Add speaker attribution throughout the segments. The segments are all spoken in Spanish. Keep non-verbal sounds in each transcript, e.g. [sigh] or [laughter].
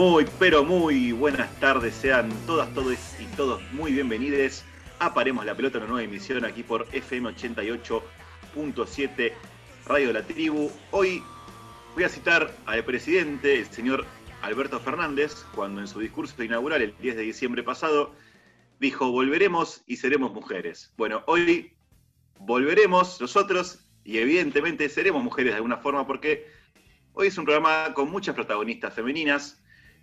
Speaker 1: Muy, pero muy buenas tardes, sean todas, todos y todos muy bienvenidos a Paremos la Pelota, una nueva emisión aquí por FM 88.7 Radio la Tribu. Hoy voy a citar al presidente, el señor Alberto Fernández, cuando en su discurso inaugural el 10 de diciembre pasado dijo, volveremos y seremos mujeres. Bueno, hoy volveremos nosotros y evidentemente seremos mujeres de alguna forma porque hoy es un programa con muchas protagonistas femeninas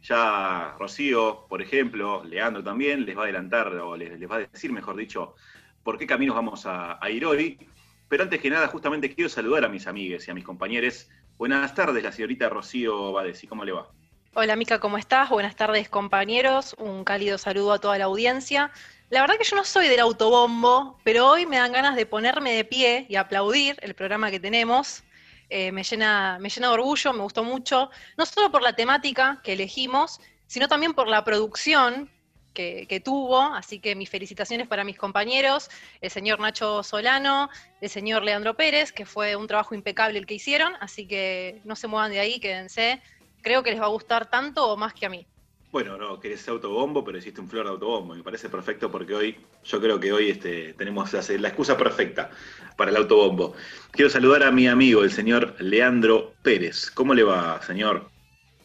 Speaker 1: ya Rocío, por ejemplo, Leandro también, les va a adelantar, o les, va a decir, mejor dicho, por qué caminos vamos a, ir hoy. Pero antes que nada, justamente quiero saludar a mis amigues y a mis compañeros. Buenas tardes, la señorita Rocío Badesi, ¿cómo le va?
Speaker 2: Hola Mica, ¿cómo estás? Buenas tardes compañeros, un cálido saludo a toda la audiencia. La verdad que yo no soy del autobombo, pero hoy me dan ganas de ponerme de pie y aplaudir el programa que tenemos, eh, me, llena, me llena de orgullo, me gustó mucho, no solo por la temática que elegimos, sino también por la producción que, tuvo, así que mis felicitaciones para mis compañeros, el señor Nacho Solano, el señor Leandro Pérez, que fue un trabajo impecable el que hicieron, así que no se muevan de ahí, quédense, creo que les va a gustar tanto o más que a mí.
Speaker 1: Bueno, no querés autobombo, pero hiciste un flor de autobombo. Me parece perfecto porque hoy, yo creo que hoy este, tenemos la excusa perfecta para el autobombo. Quiero saludar a mi amigo, el señor Leandro Pérez. ¿Cómo le va, señor?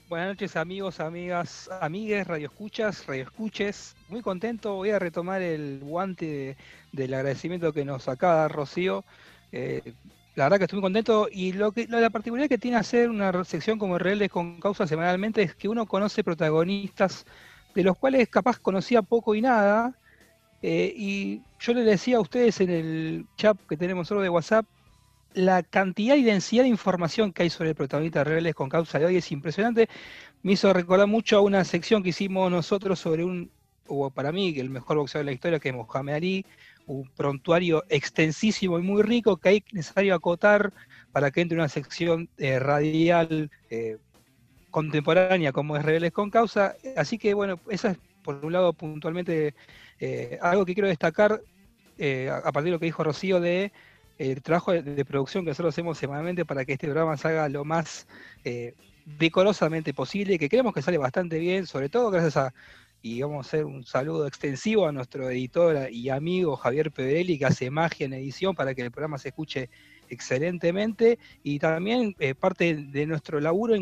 Speaker 3: Buenas noches, amigos, amigas, amigues, radioescuchas, radioescuches. Muy contento, voy a retomar el guante del agradecimiento que nos acaba Rocío. Eh, la verdad que estoy muy contento y lo que la particularidad que tiene hacer una sección como Rebeldes con Causa semanalmente es que uno conoce protagonistas de los cuales capaz conocía poco y nada. Eh, y yo le decía a ustedes en el chat que tenemos solo de WhatsApp, la cantidad y densidad de información que hay sobre el protagonista de Rebeldes con Causa de hoy es impresionante. Me hizo recordar mucho a una sección que hicimos nosotros sobre un, o para mí, el mejor boxeador de la historia, que es Mohamed Ali, un prontuario extensísimo y muy rico que hay necesario acotar para que entre una sección eh, radial eh, contemporánea como es Rebeldes con Causa. Así que bueno, eso es por un lado puntualmente eh, algo que quiero destacar a partir de lo que dijo Rocío de el trabajo de, producción que nosotros hacemos semanalmente para que este programa salga lo más decorosamente posible, que creemos que sale bastante bien, sobre todo gracias a y vamos a hacer un saludo extensivo a nuestro editor y amigo Javier Peverelli, que hace magia en edición para que el programa se escuche excelentemente, y también eh, parte de nuestro laburo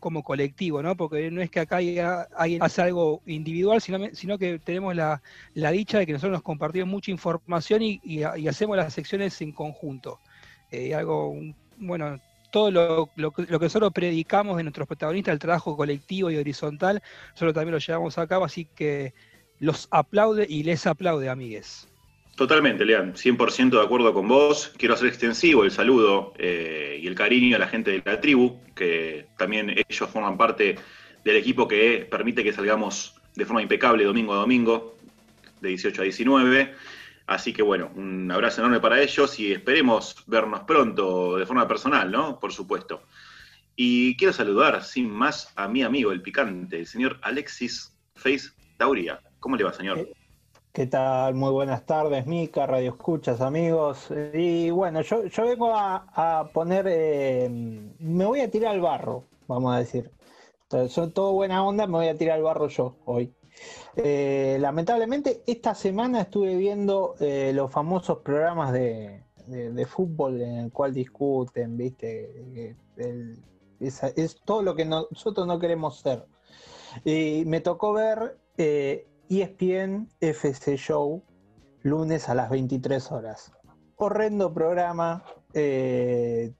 Speaker 3: como colectivo, ¿no? Porque no es que acá alguien hace algo individual, sino, sino que tenemos la, dicha de que nosotros nos compartimos mucha información y, hacemos las secciones en conjunto. Eh, algo, bueno, todo lo, que nosotros predicamos de nuestros protagonistas, el trabajo colectivo y horizontal, nosotros también lo llevamos a cabo, así que los aplaude y les aplaude, amigues.
Speaker 1: Totalmente, Lean, 100% de acuerdo con vos. Quiero hacer extensivo el saludo eh, y el cariño a la gente de la tribu, que también ellos forman parte del equipo que permite que salgamos de forma impecable domingo a domingo, de 18 a 19. Así que bueno, un abrazo enorme para ellos y esperemos vernos pronto de forma personal, ¿no? Por supuesto. Y quiero saludar, sin más, a mi amigo, el picante, el señor Alexis Face Tauria. ¿Cómo le va, señor?
Speaker 4: ¿Qué tal? Muy buenas tardes, Mica, Radio Escuchas, amigos. Y bueno, yo, vengo a, poner, eh, me voy a tirar al barro, vamos a decir. Entonces, todo buena onda, me voy a tirar al barro yo hoy. Eh, lamentablemente, esta semana estuve viendo eh, los famosos programas de, fútbol en el cual discuten, ¿viste? es, todo lo que nosotros no queremos ser. Y me tocó ver ESPN eh, e FC Show lunes a las 23 horas. Horrendo programa. es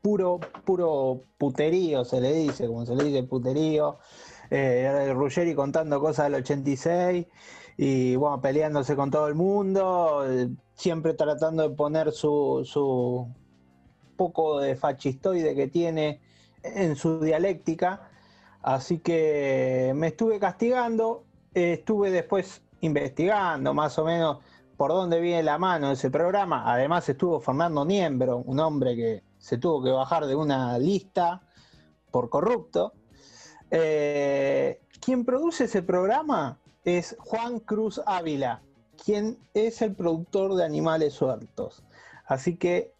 Speaker 4: puro, puro puterío, se le dice, como se le dice puterío. Eh, Ruggeri contando cosas del 86 y bueno, peleándose con todo el mundo, eh, siempre tratando de poner su, su poco de fascistoide que tiene en su dialéctica. Así que me estuve castigando, estuve después investigando más o menos por dónde viene la mano ese programa. Además estuvo Fernando Niembro, un hombre que se tuvo que bajar de una lista por corrupto. Eh, quien produce ese programa es Juan Cruz Ávila, quien es el productor de Animales Sueltos. Así que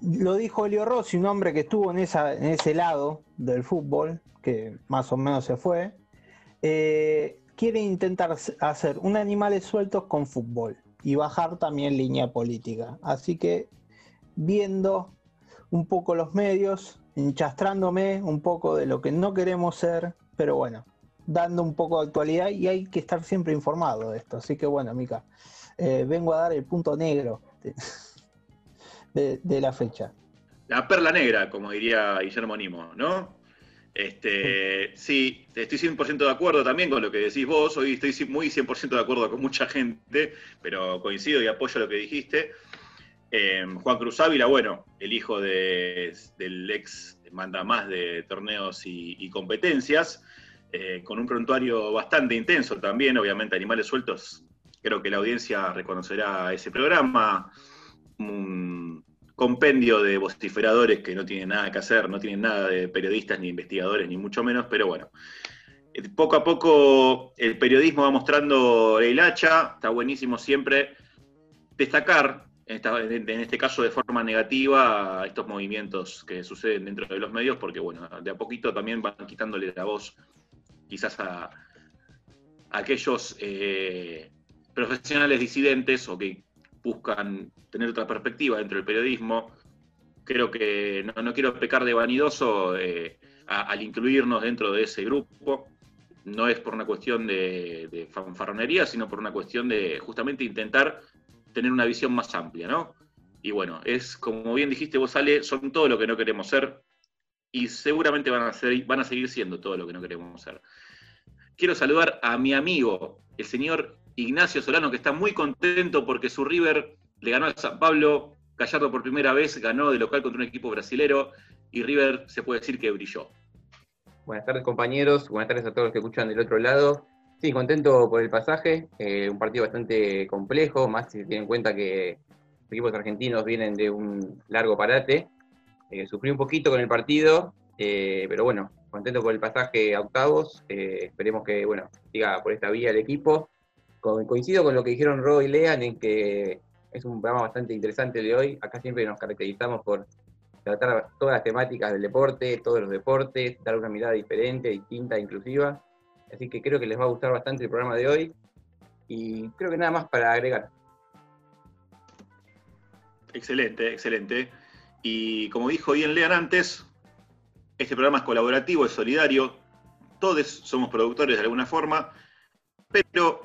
Speaker 4: lo dijo Elio Rossi, un hombre que estuvo en, ese lado del fútbol, que más o menos se fue, eh, quiere intentar hacer un animales sueltos con fútbol y bajar también línea política. Así que viendo un poco los medios, enchastrándome un poco de lo que no queremos ser, pero bueno, dando un poco de actualidad y hay que estar siempre informado de esto. Así que bueno, Mica, eh, vengo a dar el punto negro de, [laughs] la fecha.
Speaker 1: La perla negra, como diría Guillermo Nimo, ¿no? Este, sí, estoy 100% de acuerdo también con lo que decís vos. Hoy estoy muy 100% de acuerdo con mucha gente, pero coincido y apoyo lo que dijiste. Em, Juan Cruz Ávila, bueno, el hijo del ex manda más de torneos y, competencias, eh, con un prontuario bastante intenso también, obviamente Animales Sueltos, creo que la audiencia reconocerá ese programa, un compendio de vociferadores que no tienen nada que hacer, no tienen nada de periodistas ni investigadores, ni mucho menos, pero bueno. Eh, poco a poco el periodismo va mostrando el hacha, está buenísimo siempre destacar en, este caso de forma negativa, estos movimientos que suceden dentro de los medios, porque bueno, de a poquito también van quitándole la voz quizás a, aquellos eh, profesionales disidentes o que buscan tener otra perspectiva dentro del periodismo. Creo que no, quiero pecar de vanidoso eh, al incluirnos dentro de ese grupo. No es por una cuestión de fanfarronería, sino por una cuestión de justamente intentar tener una visión más amplia, ¿no? Y bueno, es como bien dijiste vos, Ale, son todo lo que no queremos ser y seguramente van a, ser, van a seguir siendo todo lo que no queremos ser. Quiero saludar a mi amigo, el señor Ignacio Solano, que está muy contento porque su River le ganó al San Pablo, Gallardo por primera vez ganó de local contra un equipo brasilero y River se puede decir que brilló.
Speaker 5: Buenas tardes compañeros, buenas tardes a todos los que escuchan del otro lado. Sí, contento por el pasaje, eh, un partido bastante complejo, más si se tiene en cuenta que los equipos argentinos vienen de un largo parate. Eh, sufrí un poquito con el partido, eh, pero bueno, contento por el pasaje a octavos. esperemos que, bueno, siga por esta vía el equipo. coincido con lo que dijeron Ro y Lean en que es un programa bastante interesante de hoy. Acá siempre nos caracterizamos por tratar todas las temáticas del deporte, todos los deportes, dar una mirada diferente, distinta, inclusiva. Así que creo que les va a gustar bastante el programa de hoy. Y creo que nada más para agregar.
Speaker 1: Excelente, excelente. Y como dijo bien Lean antes, este programa es colaborativo, es solidario. Todos somos productores de alguna forma, pero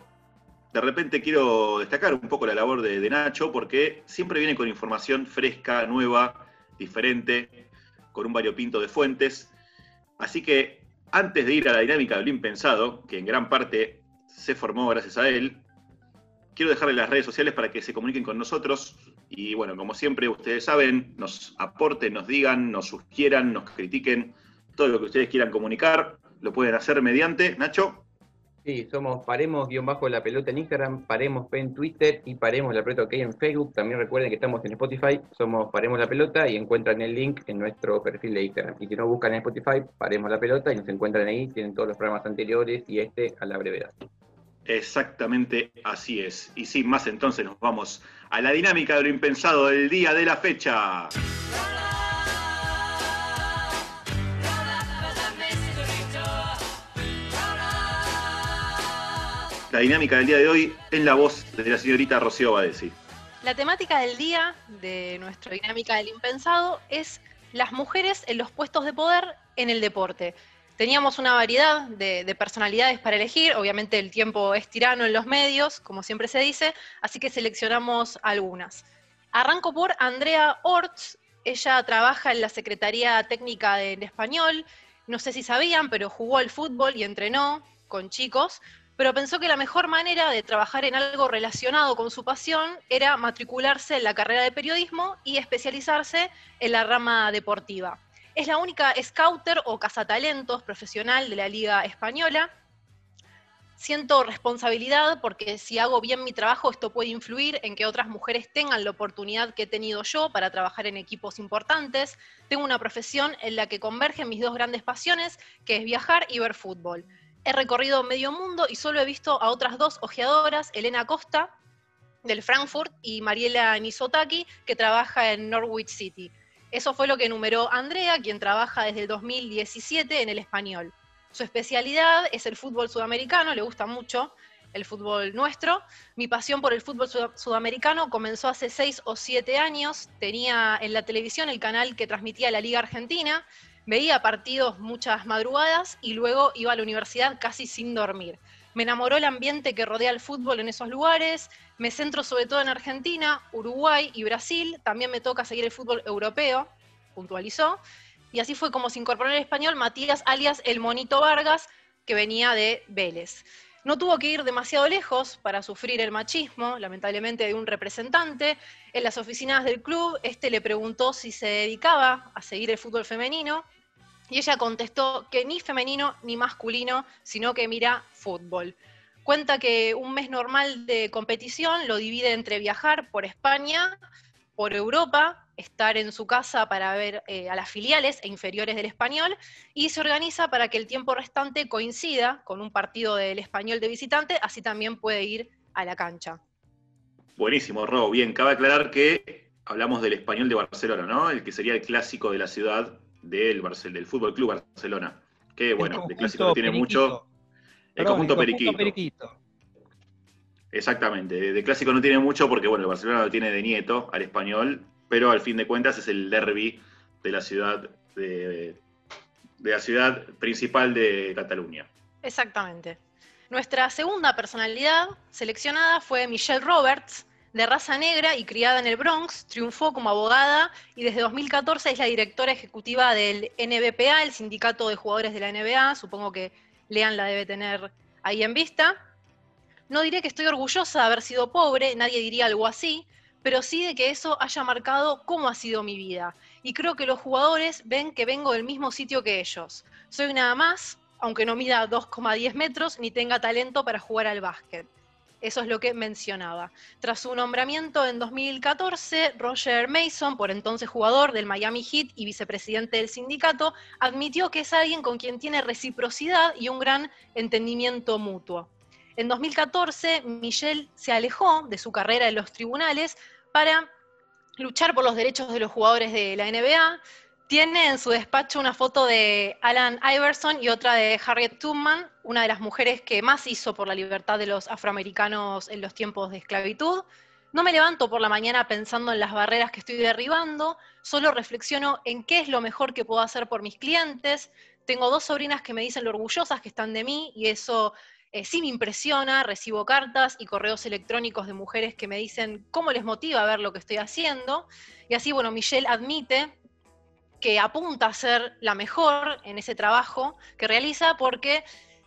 Speaker 1: de repente quiero destacar un poco la labor de, de Nacho porque siempre viene con información fresca, nueva, diferente, con un variopinto de fuentes. Así que antes de ir a la dinámica de lo impensado, que en gran parte se formó gracias a él, quiero dejarle las redes sociales para que se comuniquen con nosotros. Y bueno, como siempre, ustedes saben, nos aporten, nos digan, nos sugieran, nos critiquen, todo lo que ustedes quieran comunicar, lo pueden hacer mediante, Nacho.
Speaker 5: Sí, somos Paremos guion bajo la pelota en Instagram, Paremos P en Twitter y Paremos la pelota OK en Facebook. También recuerden que estamos en Spotify, somos Paremos la pelota y encuentran el link en nuestro perfil de Instagram. Y si no buscan en Spotify, Paremos la pelota y nos encuentran ahí, tienen todos los programas anteriores y este a la brevedad.
Speaker 1: Exactamente así es. Y sin más entonces nos vamos a la dinámica de lo impensado del día de la fecha. La dinámica del día de hoy es la voz de la señorita Rocío Badesi.
Speaker 2: La temática del día de nuestra dinámica del impensado es las mujeres en los puestos de poder en el deporte. Teníamos una variedad de, personalidades para elegir, obviamente el tiempo es tirano en los medios, como siempre se dice, así que seleccionamos algunas. Arranco por Andrea Orts, ella trabaja en la Secretaría Técnica de Español, no sé si sabían, pero jugó al fútbol y entrenó con chicos, pero pensó que la mejor manera de trabajar en algo relacionado con su pasión era matricularse en la carrera de periodismo y especializarse en la rama deportiva. Es la única scouter o cazatalentos profesional de la Liga Española. Siento responsabilidad porque si hago bien mi trabajo esto puede influir en que otras mujeres tengan la oportunidad que he tenido yo para trabajar en equipos importantes. Tengo una profesión en la que convergen mis dos grandes pasiones, que es viajar y ver fútbol. He recorrido medio mundo y solo he visto a otras dos ojeadoras, Elena Costa, del Frankfurt, y Mariela Nisotaki, que trabaja en Norwich City. Eso fue lo que enumeró Andrea, quien trabaja desde el 2017 en el español. Su especialidad es el fútbol sudamericano, le gusta mucho el fútbol nuestro. Mi pasión por el fútbol sudamericano comenzó hace seis o siete años. Tenía en la televisión el canal que transmitía la Liga Argentina, veía partidos muchas madrugadas y luego iba a la universidad casi sin dormir. Me enamoró el ambiente que rodea el fútbol en esos lugares. Me centro sobre todo en Argentina, Uruguay y Brasil. También me toca seguir el fútbol europeo, puntualizó. Y así fue como se incorporó en el español Matías alias El Monito Vargas, que venía de Vélez. No tuvo que ir demasiado lejos para sufrir el machismo, lamentablemente, de un representante. En las oficinas del club, este le preguntó si se dedicaba a seguir el fútbol femenino y ella contestó que ni femenino ni masculino, sino que mira fútbol. Cuenta que un mes normal de competición lo divide entre viajar por España, por Europa, estar en su casa para ver eh, a las filiales e inferiores del español y se organiza para que el tiempo restante coincida con un partido del español de visitante, así también puede ir a la cancha.
Speaker 1: Buenísimo, Rob. Bien, cabe aclarar que hablamos del español de Barcelona, ¿no? El que sería el clásico de la ciudad del, del Fútbol Club Barcelona. Que bueno, de clásico no tiene mucho.
Speaker 3: El conjunto, periquito.
Speaker 1: Exactamente, de, clásico no tiene mucho porque bueno, el Barcelona lo tiene de nieto al español, pero al fin de cuentas es el derby de la ciudad de, de la ciudad principal de Cataluña.
Speaker 2: Exactamente. Nuestra segunda personalidad seleccionada fue Michelle Roberts, de raza negra y criada en el Bronx, triunfó como abogada y desde 2014 es la directora ejecutiva del NBPA, el sindicato de jugadores de la NBA. Supongo que Lean la debe tener ahí en vista. No diré que estoy orgullosa de haber sido pobre, nadie diría algo así, pero sí de que eso haya marcado cómo ha sido mi vida. Y creo que los jugadores ven que vengo del mismo sitio que ellos. Soy nada más, aunque no mida 2,10 metros ni tenga talento para jugar al básquet. Eso es lo que mencionaba. Tras su nombramiento en 2014, Roger Mason, por entonces jugador del Miami Heat y vicepresidente del sindicato, admitió que es alguien con quien tiene reciprocidad y un gran entendimiento mutuo. En 2014, Michelle se alejó de su carrera en los tribunales para luchar por los derechos de los jugadores de la NBA, tiene en su despacho una foto de Alan Iverson y otra de Harriet Tubman, una de las mujeres que más hizo por la libertad de los afroamericanos en los tiempos de esclavitud. No me levanto por la mañana pensando en las barreras que estoy derribando, solo reflexiono en qué es lo mejor que puedo hacer por mis clientes. Tengo dos sobrinas que me dicen lo orgullosas que están de mí y eso eh, sí me impresiona. Recibo cartas y correos electrónicos de mujeres que me dicen cómo les motiva ver lo que estoy haciendo. Y así, bueno, Michelle admite que apunta a ser la mejor en ese trabajo que realiza, porque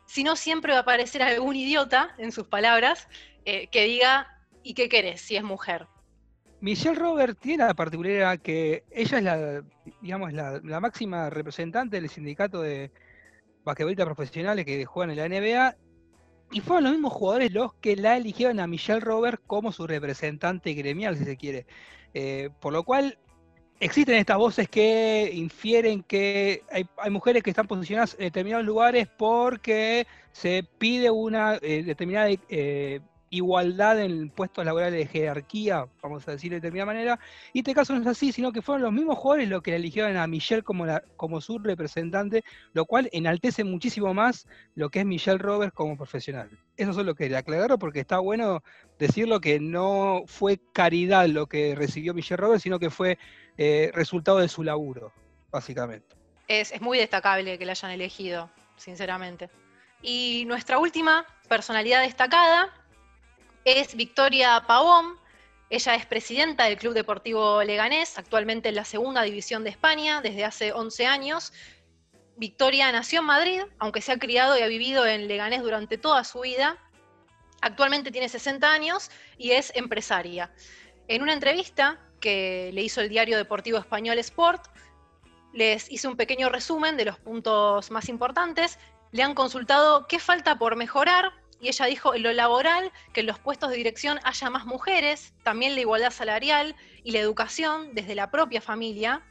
Speaker 2: si no siempre va a aparecer algún idiota, en sus palabras, eh, que diga, ¿y qué querés si es mujer?
Speaker 3: Michelle Robert tiene la particularidad que ella es la, digamos, la, máxima representante del sindicato de basquetbolistas profesionales que juegan en la NBA y fueron los mismos jugadores los que la eligieron a Michelle Robert como su representante gremial, si se quiere. Eh, por lo cual existen estas voces que infieren que hay, mujeres que están posicionadas en determinados lugares porque se pide una eh, determinada eh, igualdad en puestos laborales de jerarquía, vamos a decir de determinada manera, y este caso no es así, sino que fueron los mismos jugadores los que eligieron a Michelle como, la, como su representante, lo cual enaltece muchísimo más lo que es Michelle Roberts como profesional. Eso es lo que aclaro porque está bueno decirlo que no fue caridad lo que recibió Michelle Roberts, sino que fue eh, resultado de su laburo, básicamente.
Speaker 2: Es, es muy destacable que la hayan elegido, sinceramente. Y nuestra última personalidad destacada es Victoria Pavón. Ella es presidenta del Club Deportivo Leganés, actualmente en la segunda división de España desde hace 11 años. Victoria nació en Madrid, aunque se ha criado y ha vivido en Leganés durante toda su vida. Actualmente tiene 60 años y es empresaria. En una entrevista que le hizo el diario deportivo español Sport, les hice un pequeño resumen de los puntos más importantes. Le han consultado qué falta por mejorar y ella dijo en lo laboral que en los puestos de dirección haya más mujeres, también la igualdad salarial y la educación desde la propia familia.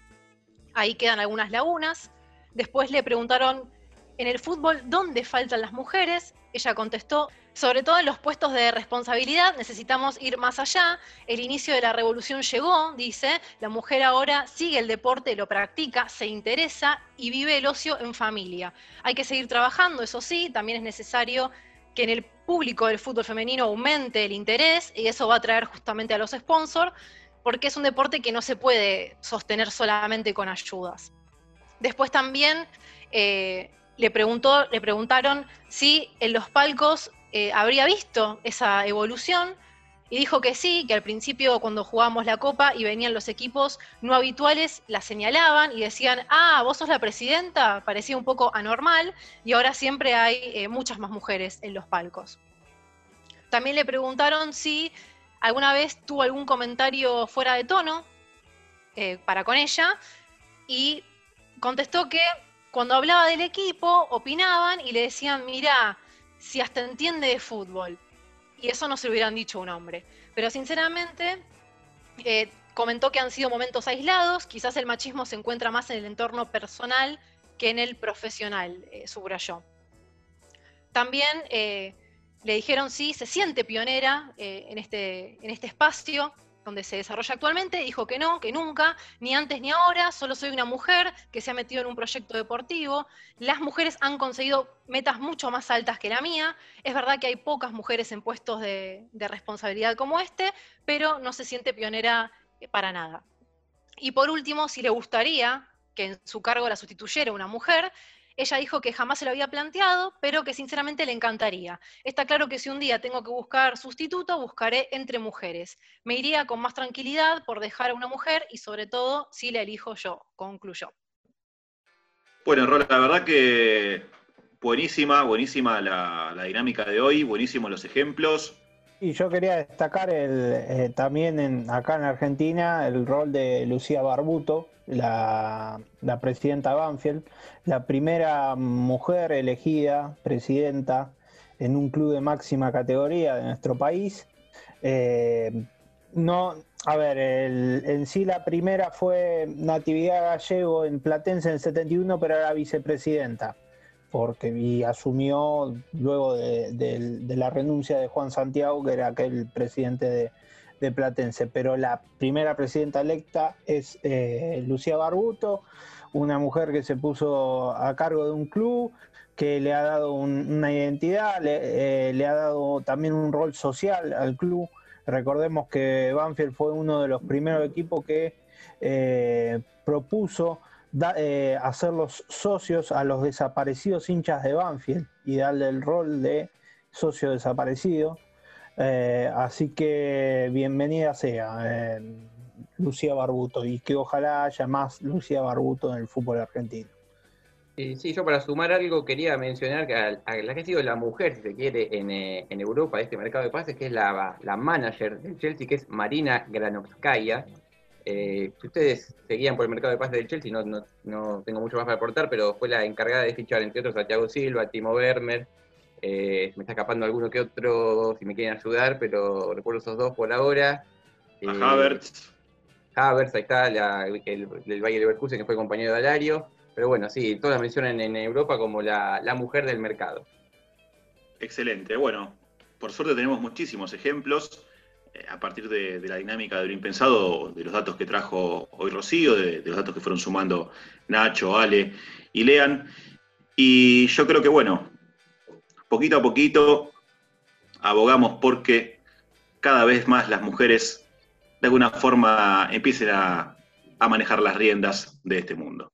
Speaker 2: Ahí quedan algunas lagunas. Después le preguntaron en el fútbol, ¿dónde faltan las mujeres? Ella contestó, sobre todo en los puestos de responsabilidad necesitamos ir más allá. El inicio de la revolución llegó, dice, la mujer ahora sigue el deporte, lo practica, se interesa y vive el ocio en familia. Hay que seguir trabajando, eso sí, también es necesario que en el público del fútbol femenino aumente el interés y eso va a traer justamente a los sponsors, porque es un deporte que no se puede sostener solamente con ayudas. Después también eh, le, preguntó, le preguntaron si en los palcos eh, habría visto esa evolución y dijo que sí, que al principio cuando jugábamos la copa y venían los equipos no habituales, la señalaban y decían, ah, vos sos la presidenta, parecía un poco anormal y ahora siempre hay eh, muchas más mujeres en los palcos. También le preguntaron si alguna vez tuvo algún comentario fuera de tono eh, para con ella y contestó que cuando hablaba del equipo opinaban y le decían, mira, si hasta entiende de fútbol. Y eso no se lo hubieran dicho a un hombre. Pero sinceramente, eh, comentó que han sido momentos aislados, quizás el machismo se encuentra más en el entorno personal que en el profesional, eh, subrayó. También eh, le dijeron si se siente pionera en, este, en este espacio, donde se desarrolla actualmente, dijo que no, que nunca, ni antes ni ahora, solo soy una mujer que se ha metido en un proyecto deportivo. Las mujeres han conseguido metas mucho más altas que la mía. Es verdad que hay pocas mujeres en puestos de, de responsabilidad como este, pero no se siente pionera para nada. Y por último, si le gustaría que en su cargo la sustituyera una mujer, ella dijo que jamás se lo había planteado, pero que sinceramente le encantaría. Está claro que si un día tengo que buscar sustituto, buscaré entre mujeres. Me iría con más tranquilidad por dejar a una mujer y sobre todo si la elijo yo, concluyó.
Speaker 1: Bueno, Rola, la verdad que buenísima, buenísima la, dinámica de hoy, buenísimos los ejemplos.
Speaker 4: Y yo quería destacar el, eh, también acá en Argentina el rol de Lucía Barbuto, la, presidenta Banfield, la primera mujer elegida presidenta en un club de máxima categoría de nuestro país. Eh, no, a ver, en sí la primera fue Natividad Gallego en Platense en el 71, pero era vicepresidenta, porque asumió luego de la renuncia de Juan Santiago, que era aquel presidente de, Platense, pero la primera presidenta electa es eh, Lucía Barbuto, una mujer que se puso a cargo de un club, que le ha dado una identidad, le, eh, ha dado también un rol social al club. Recordemos que Banfield fue uno de los primeros equipos que eh, propuso hacer los socios a los desaparecidos hinchas de Banfield y darle el rol de socio desaparecido. Eh, así que bienvenida sea eh, Lucía Barbuto y que ojalá haya más Lucía Barbuto en el fútbol argentino.
Speaker 5: Sí, yo para sumar algo quería mencionar que la que ha sido la mujer, si se quiere, en, eh, Europa este mercado de pases, que es la, manager del Chelsea, que es Marina Granovskaya. Si ustedes seguían por el mercado de pases del Chelsea, no, no, tengo mucho más para aportar, pero fue la encargada de fichar, entre otros, a Thiago Silva, a Timo Werner, eh, me está escapando alguno que otro si me quieren ayudar, pero recuerdo esos dos por ahora.
Speaker 1: A eh, Havertz.
Speaker 5: Havertz, ahí está, el, del Valle Leverkusen que fue compañero de Alario. Pero bueno, sí, todas la mencionan en Europa como la, mujer del mercado.
Speaker 1: Excelente. Bueno, por suerte tenemos muchísimos ejemplos eh, a partir de, la dinámica de lo impensado, de los datos que trajo hoy Rocío, de, los datos que fueron sumando Nacho, Ale y Lean. Y yo creo que, bueno, poquito a poquito abogamos porque cada vez más las mujeres de alguna forma empiecen a, manejar las riendas de este mundo.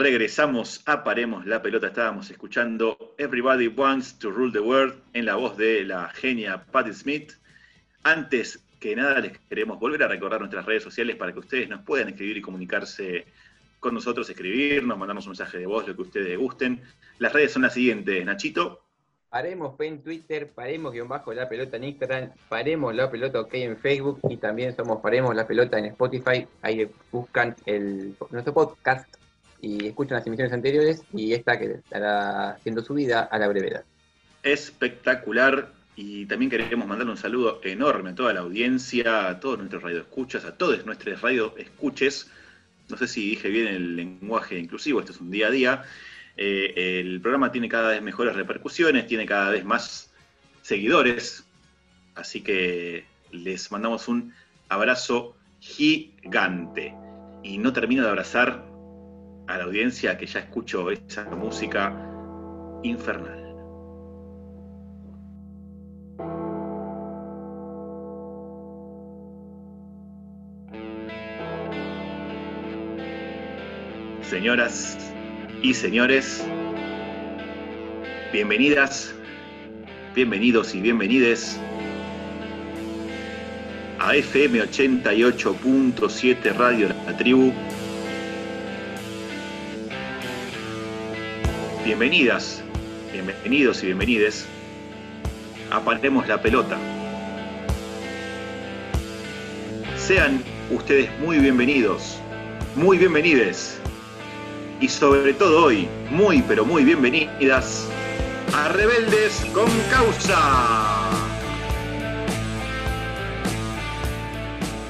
Speaker 1: Regresamos a Paremos la Pelota. Estábamos escuchando Everybody Wants to Rule the World en la voz de la genia Patti Smith. Antes que nada, les queremos volver a recordar nuestras redes sociales para que ustedes nos puedan escribir y comunicarse con nosotros, escribirnos, mandarnos un mensaje de voz, lo que ustedes gusten. Las redes son las siguientes, Nachito.
Speaker 5: Paremos en Twitter, paremos guion bajo la pelota en Instagram, paremos la pelota ok en Facebook y también somos paremos la pelota en Spotify. Ahí buscan el, nuestro podcast y escuchan las emisiones anteriores y esta que estará siendo subida a la brevedad.
Speaker 1: Espectacular. Y también queremos mandarle un saludo enorme a toda la audiencia, a todos nuestros radioescuchas, a todos nuestros radioescuches. No sé si dije bien el lenguaje inclusivo, esto es un día a día. Eh, el programa tiene cada vez mejores repercusiones, tiene cada vez más seguidores. Así que les mandamos un abrazo gigante. Y no termino de abrazar a la audiencia que ya escucho esa música infernal. Señoras y señores, bienvenidas, bienvenidos y bienvenides a FM 88.7 Radio La Tribu. Bienvenidas, bienvenidos y bienvenides a Paremos la Pelota. Sean ustedes muy bienvenidos, muy bienvenides y sobre todo hoy, muy pero muy bienvenidas a Rebeldes con Causa.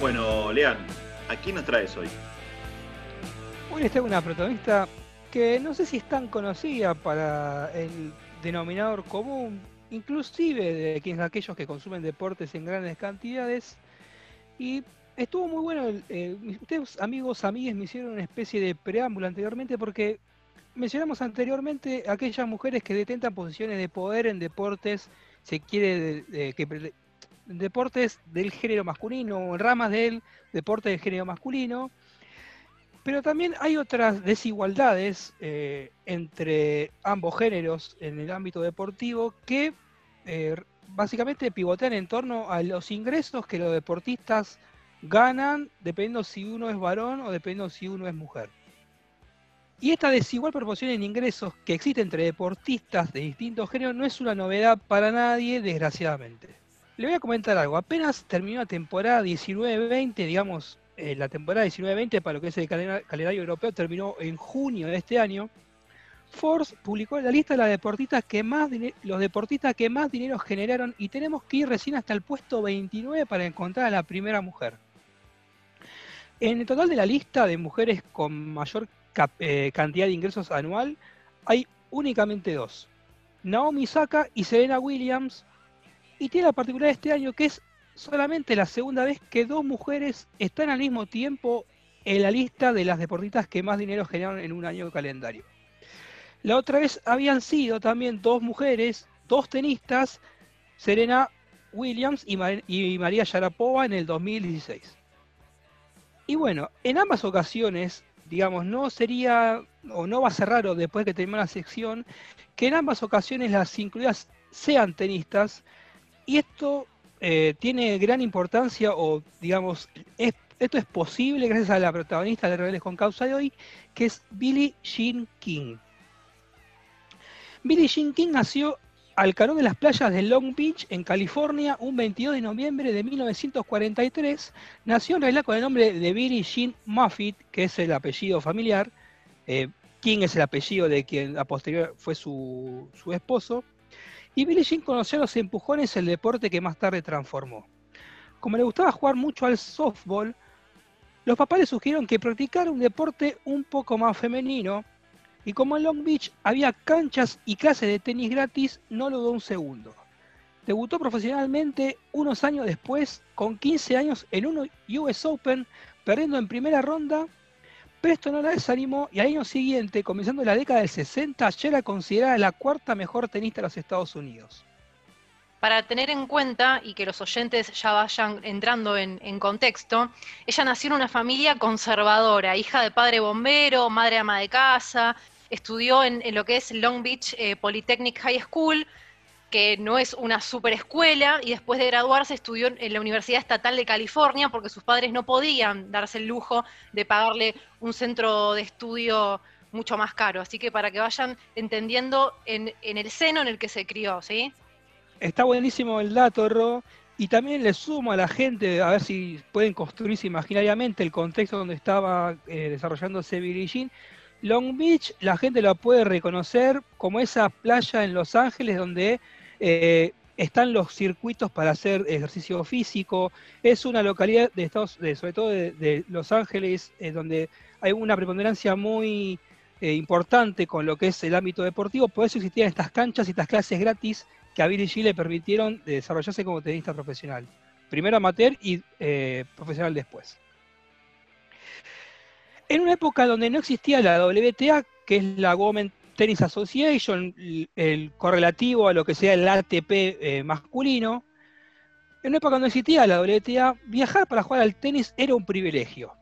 Speaker 1: Bueno, Lean, ¿a quién nos traes hoy?
Speaker 3: Hoy les una protagonista que no sé si es tan conocida para el denominador común, inclusive de quienes aquellos que consumen deportes en grandes cantidades, y estuvo muy bueno. Eh, ustedes, amigos, amigues, me hicieron una especie de preámbulo anteriormente porque mencionamos anteriormente aquellas mujeres que detentan posiciones de poder en deportes, se quiere, que, deportes del género masculino, ramas del deporte del género masculino. Pero también hay otras desigualdades eh, entre ambos géneros en el ámbito deportivo que eh, básicamente pivotean en torno a los ingresos que los deportistas ganan dependiendo si uno es varón o dependiendo si uno es mujer. Y esta desigual proporción en ingresos que existe entre deportistas de distintos géneros no es una novedad para nadie, desgraciadamente. Le voy a comentar algo. Apenas terminó la temporada 19-20, digamos, eh, la temporada 19-20 para lo que es el calendario europeo terminó en junio de este año. Force publicó la lista de los deportistas que más dinero generaron y tenemos que ir recién hasta el puesto 29 para encontrar a la primera mujer. En el total de la lista de mujeres con mayor eh, cantidad de ingresos anual, hay únicamente dos. Naomi Saka y Serena Williams. Y tiene la particularidad de este año que es solamente la segunda vez que dos mujeres están al mismo tiempo en la lista de las deportistas que más dinero generaron en un año de calendario. La otra vez habían sido también dos mujeres, dos tenistas, Serena Williams y, María Sharapova en el 2016. Y bueno, en ambas ocasiones, digamos, no sería o no va a ser raro después que termine la sección que en ambas ocasiones las incluidas sean tenistas y esto eh, tiene gran importancia o digamos esto es posible gracias a la protagonista de Rebeldes con Causa de hoy que es Billie Jean King. Billie Jean King nació al calor de las playas de Long Beach, en California, un 22 de noviembre de 1943. Nació en realidad con el nombre de Billie Jean Moffitt, que es el apellido familiar. Eh, King es el apellido de quien a posterior fue su, esposo. Y Billie Jean conoció los empujones, el deporte que más tarde transformó. Como le gustaba jugar mucho al softball, los papás le sugirieron que practicara un deporte un poco más femenino, y como en Long Beach había canchas y clases de tenis gratis, no lo dudó un segundo. Debutó profesionalmente unos años después, con 15 años en un US Open, perdiendo en primera ronda, pero esto no la desanimó y al año siguiente, comenzando la década del 60, ya era considerada la cuarta mejor tenista de los Estados Unidos.
Speaker 2: para tener en cuenta y que los oyentes ya vayan entrando en, contexto, ella nació en una familia conservadora, hija de padre bombero, madre ama de casa, estudió en, lo que es Long Beach eh, Polytechnic High School, que no es una super escuela, y después de graduarse estudió en la Universidad Estatal de California porque sus padres no podían darse el lujo de pagarle un centro de estudio mucho más caro. Así que para que vayan entendiendo en, el seno en el que se crió, ¿sí?
Speaker 3: Está buenísimo el dato, Ro. Y también le sumo a la gente, a ver si pueden construirse imaginariamente el contexto donde estaba eh, desarrollándose Billie Jean. Long Beach, la gente lo puede reconocer como esa playa en Los Ángeles donde eh, están los circuitos para hacer ejercicio físico. Es una localidad de Estados, de, sobre todo de, Los Ángeles, eh, donde hay una preponderancia muy eh, importante con lo que es el ámbito deportivo. Por eso existían estas canchas y estas clases gratis que a Billy G le permitieron desarrollarse como tenista profesional. Primero amateur y profesional después. En una época donde no existía la WTA, que es la Women Tennis Association, el correlativo a lo que sea el ATP eh, masculino. En una época cuando existía la WTA, viajar para jugar al tenis era un privilegio.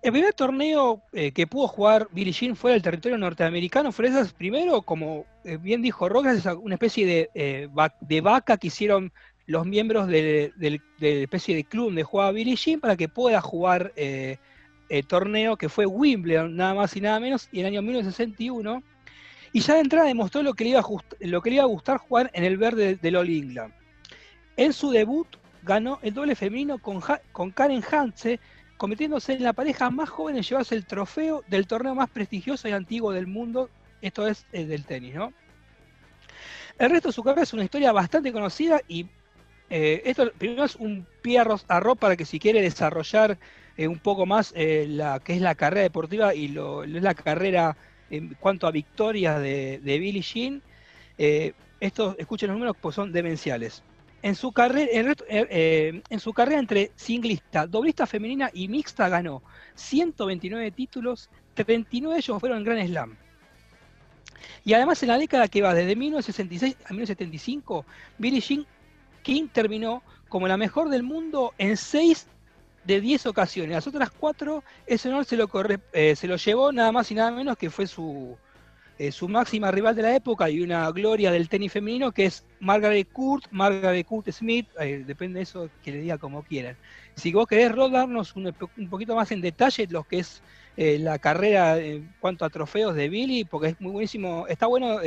Speaker 3: El primer torneo eh, que pudo jugar Billie Jean fuera del territorio norteamericano fue esas primero, como eh, bien dijo Rojas, una especie de, de, vaca que hicieron los miembros de, la especie de club donde jugaba Billie Jean para que pueda jugar torneo que fue Wimbledon, nada más y nada menos, y en el año 1961. Y ya de entrada demostró lo que le iba a, lo que gustar jugar en el verde del All England. En su debut ganó el doble femenino con, con Karen Hanse, convirtiéndose en la pareja más joven en llevarse el trofeo del torneo más prestigioso y antiguo del mundo, esto es el del tenis, ¿no? El resto de su carrera es una historia bastante conocida y eh, esto primero es un pie a para que si quiere desarrollar eh, un poco más eh, la que es la carrera deportiva y lo, es la carrera en cuanto a victorias de, de Billie Jean. Eh, estos, escuchen los números, pues son demenciales. En su, carrera, en su carrera entre singlista, doblista femenina y mixta ganó 129 títulos, 39 de ellos fueron en Grand Slam. Y además en la década que va desde 1966 a 1975, Billie Jean King terminó como la mejor del mundo en seis de 10 ocasiones. Las otras cuatro, ese honor se lo, eh, se lo llevó nada más y nada menos que fue su, eh, su máxima rival de la época y una gloria del tenis femenino, que es Margaret Court, Margaret Court Smith, eh, depende de eso que le diga como quieran. Si vos querés rodarnos un, un poquito más en detalle lo que es la carrera en cuanto a trofeos de Billy, porque es muy buenísimo, está bueno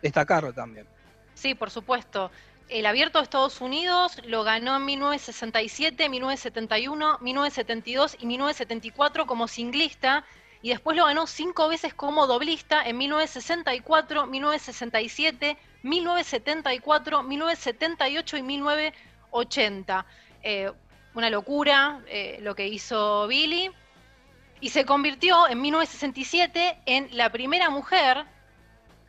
Speaker 3: destacarlo también.
Speaker 2: Sí, por supuesto. El abierto de Estados Unidos lo ganó en 1967, 1971, 1972 y 1974 como singlista y después lo ganó cinco veces como doblista en 1964, 1967, 1974, 1978 y 1980. Eh, una locura eh, lo que hizo Billy. Y se convirtió en 1967 en la primera mujer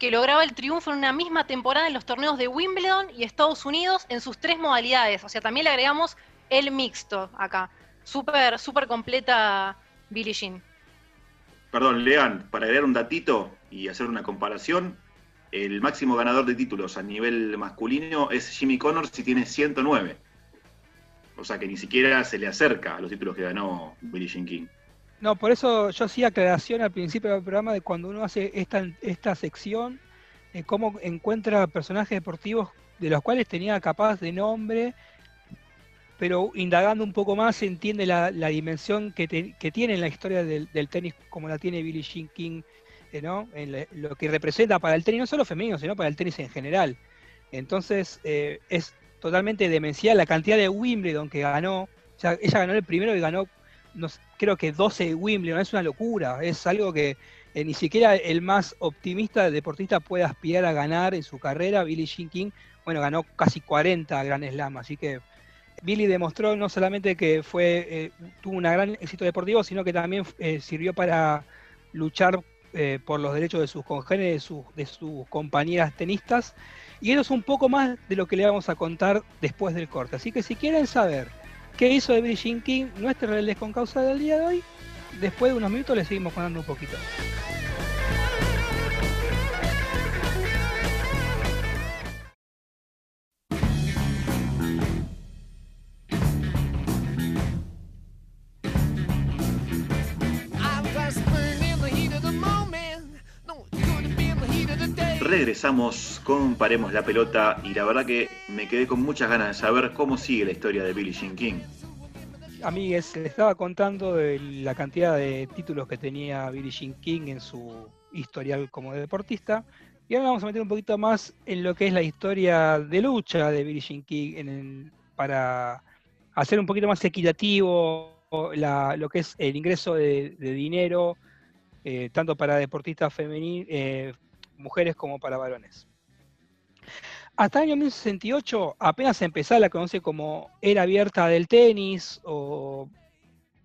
Speaker 2: que lograba el triunfo en una misma temporada en los torneos de Wimbledon y Estados Unidos en sus tres modalidades. O sea, también le agregamos el mixto acá. Súper, súper completa Billie Jean.
Speaker 1: Perdón, Lean, para agregar un datito y hacer una comparación, el máximo ganador de títulos a nivel masculino es Jimmy Connors y tiene 109. O sea que ni siquiera se le acerca a los títulos que ganó Billie Jean King.
Speaker 3: No, por eso yo hacía aclaración al principio del programa de cuando uno hace esta, esta sección, eh, cómo encuentra personajes deportivos de los cuales tenía capaz de nombre, pero indagando un poco más se entiende la, dimensión que, tiene en la historia del, tenis como la tiene Billie Jean King, eh, ¿no? En lo que representa para el tenis, no solo femenino, sino para el tenis en general. Entonces eh, es totalmente demencial la cantidad de Wimbledon que ganó. ella ganó el primero y ganó creo que 12 Wimbledon, es una locura, es algo que eh, ni siquiera el más optimista deportista puede aspirar a ganar en su carrera. Billy Jean King, bueno, ganó casi 40 Grand Slam, así que Billy demostró no solamente que fue eh, tuvo un gran éxito deportivo, sino que también eh, sirvió para luchar por los derechos de sus congéneres, de sus, de sus compañeras tenistas. Y eso es un poco más de lo que le vamos a contar después del corte. Así que si quieren saber ¿Qué hizo de King nuestra realidad con causa del día de hoy? Después de unos minutos le seguimos contando un poquito.
Speaker 1: Regresamos con Paremos la Pelota y la verdad que me quedé con muchas ganas de saber cómo sigue la historia de Billie Jean King.
Speaker 3: Amigues, les estaba contando de la cantidad de títulos que tenía Billie Jean King en su historial como deportista. Y ahora vamos a meter un poquito más en lo que es la historia de lucha de Billie Jean King para hacer un poquito más equitativo lo que es el ingreso de, dinero, eh, tanto para deportistas femeninos, eh, mujeres como para varones. Hasta el año 1968 apenas empezaba la conoce como era abierta del tenis o